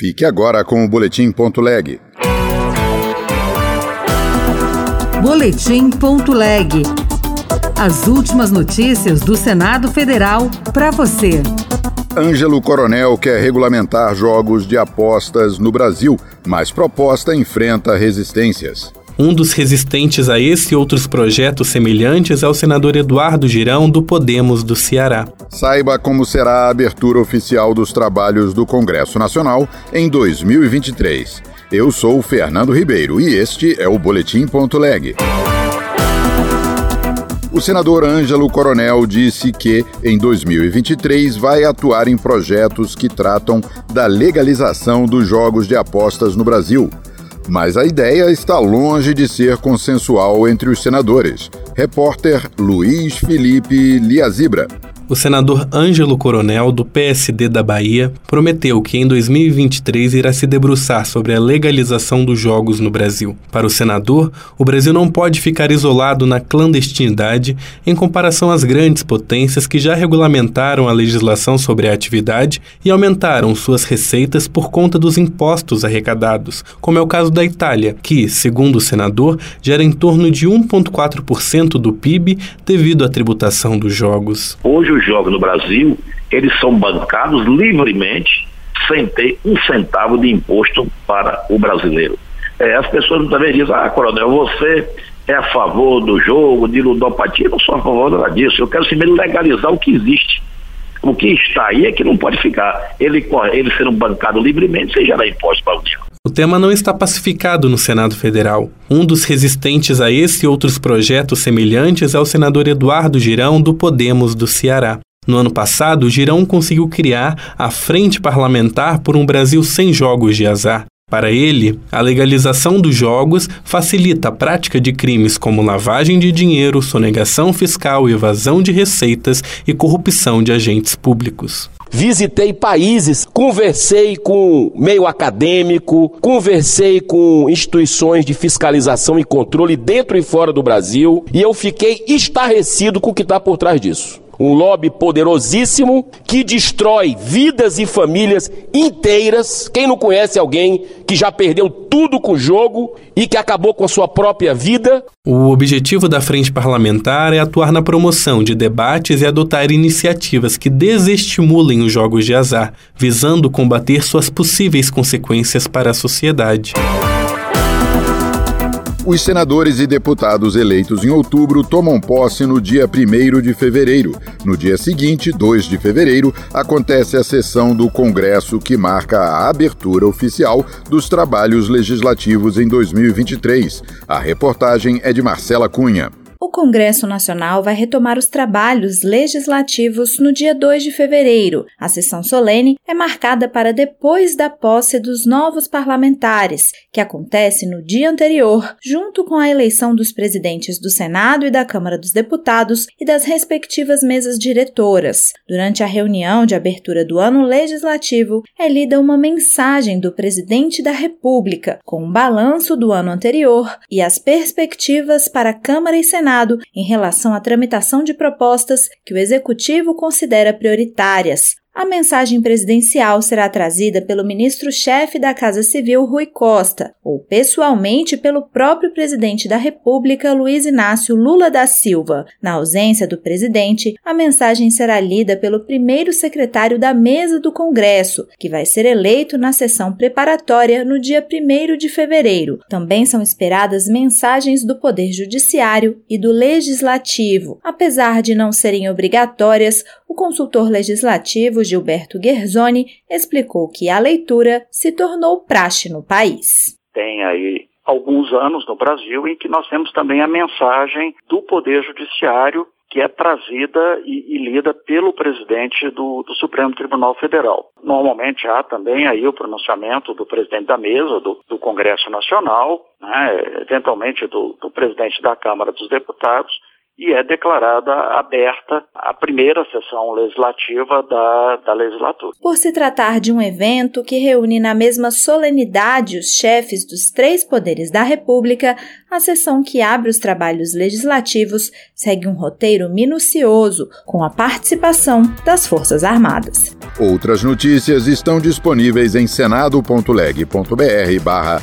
Fique agora com o Boletim.leg. Boletim.leg. As últimas notícias do Senado Federal para você. Ângelo Coronel quer regulamentar jogos de apostas no Brasil, mas proposta enfrenta resistências. Um dos resistentes a esse e outros projetos semelhantes é o senador Eduardo Girão, do Podemos do Ceará. Saiba como será a abertura oficial dos trabalhos do Congresso Nacional em 2023. Eu sou Fernando Ribeiro e este é o Boletim.leg. O senador Ângelo Coronel disse que, em 2023, vai atuar em projetos que tratam da legalização dos jogos de apostas no Brasil mas a ideia está longe de ser consensual entre os senadores. Repórter Luiz Felipe Liazibra o senador Ângelo Coronel, do PSD da Bahia, prometeu que em 2023 irá se debruçar sobre a legalização dos jogos no Brasil. Para o senador, o Brasil não pode ficar isolado na clandestinidade em comparação às grandes potências que já regulamentaram a legislação sobre a atividade e aumentaram suas receitas por conta dos impostos arrecadados, como é o caso da Itália, que, segundo o senador, gera em torno de 1,4% do PIB devido à tributação dos jogos. Hoje, os jogos no Brasil, eles são bancados livremente, sem ter um centavo de imposto para o brasileiro. É, as pessoas também dizem, ah, coronel, você é a favor do jogo, de ludopatia, eu não sou a favor nada disso, eu quero primeiro legalizar o que existe. O que está aí é que não pode ficar. Ele, ele sendo bancado livremente sem gerar imposto para a União. O tema não está pacificado no Senado Federal. Um dos resistentes a esse e outros projetos semelhantes é o senador Eduardo Girão, do Podemos do Ceará. No ano passado, Girão conseguiu criar a Frente Parlamentar por um Brasil sem jogos de azar. Para ele, a legalização dos jogos facilita a prática de crimes como lavagem de dinheiro, sonegação fiscal, evasão de receitas e corrupção de agentes públicos. Visitei países, conversei com meio acadêmico, conversei com instituições de fiscalização e controle dentro e fora do Brasil e eu fiquei estarrecido com o que está por trás disso um lobby poderosíssimo que destrói vidas e famílias inteiras. Quem não conhece alguém que já perdeu tudo com o jogo e que acabou com a sua própria vida? O objetivo da frente parlamentar é atuar na promoção de debates e adotar iniciativas que desestimulem os jogos de azar, visando combater suas possíveis consequências para a sociedade. Os senadores e deputados eleitos em outubro tomam posse no dia 1 de fevereiro. No dia seguinte, 2 de fevereiro, acontece a sessão do Congresso que marca a abertura oficial dos trabalhos legislativos em 2023. A reportagem é de Marcela Cunha o Congresso Nacional vai retomar os trabalhos legislativos no dia 2 de fevereiro. A sessão solene é marcada para depois da posse dos novos parlamentares, que acontece no dia anterior, junto com a eleição dos presidentes do Senado e da Câmara dos Deputados e das respectivas mesas diretoras. Durante a reunião de abertura do ano legislativo, é lida uma mensagem do presidente da República, com um balanço do ano anterior e as perspectivas para Câmara e Senado Senado em relação à tramitação de propostas que o Executivo considera prioritárias, a mensagem presidencial será trazida pelo ministro-chefe da Casa Civil, Rui Costa, ou pessoalmente pelo próprio presidente da República, Luiz Inácio Lula da Silva. Na ausência do presidente, a mensagem será lida pelo primeiro secretário da mesa do Congresso, que vai ser eleito na sessão preparatória no dia 1 de fevereiro. Também são esperadas mensagens do Poder Judiciário e do Legislativo. Apesar de não serem obrigatórias, o consultor legislativo Gilberto Guerzoni explicou que a leitura se tornou praxe no país. Tem aí alguns anos no Brasil em que nós temos também a mensagem do Poder Judiciário que é trazida e, e lida pelo presidente do, do, Supremo Tribunal Federal. Normalmente há também aí o pronunciamento do presidente da mesa, do, do Congresso Nacional, né, eventualmente do, do presidente da Câmara dos Deputados, e é declarada aberta a primeira sessão legislativa da, da legislatura. Por se tratar de um evento que reúne na mesma solenidade os chefes dos três poderes da República, a sessão que abre os trabalhos legislativos segue um roteiro minucioso com a participação das Forças Armadas. Outras notícias estão disponíveis em senado.leg.br/barra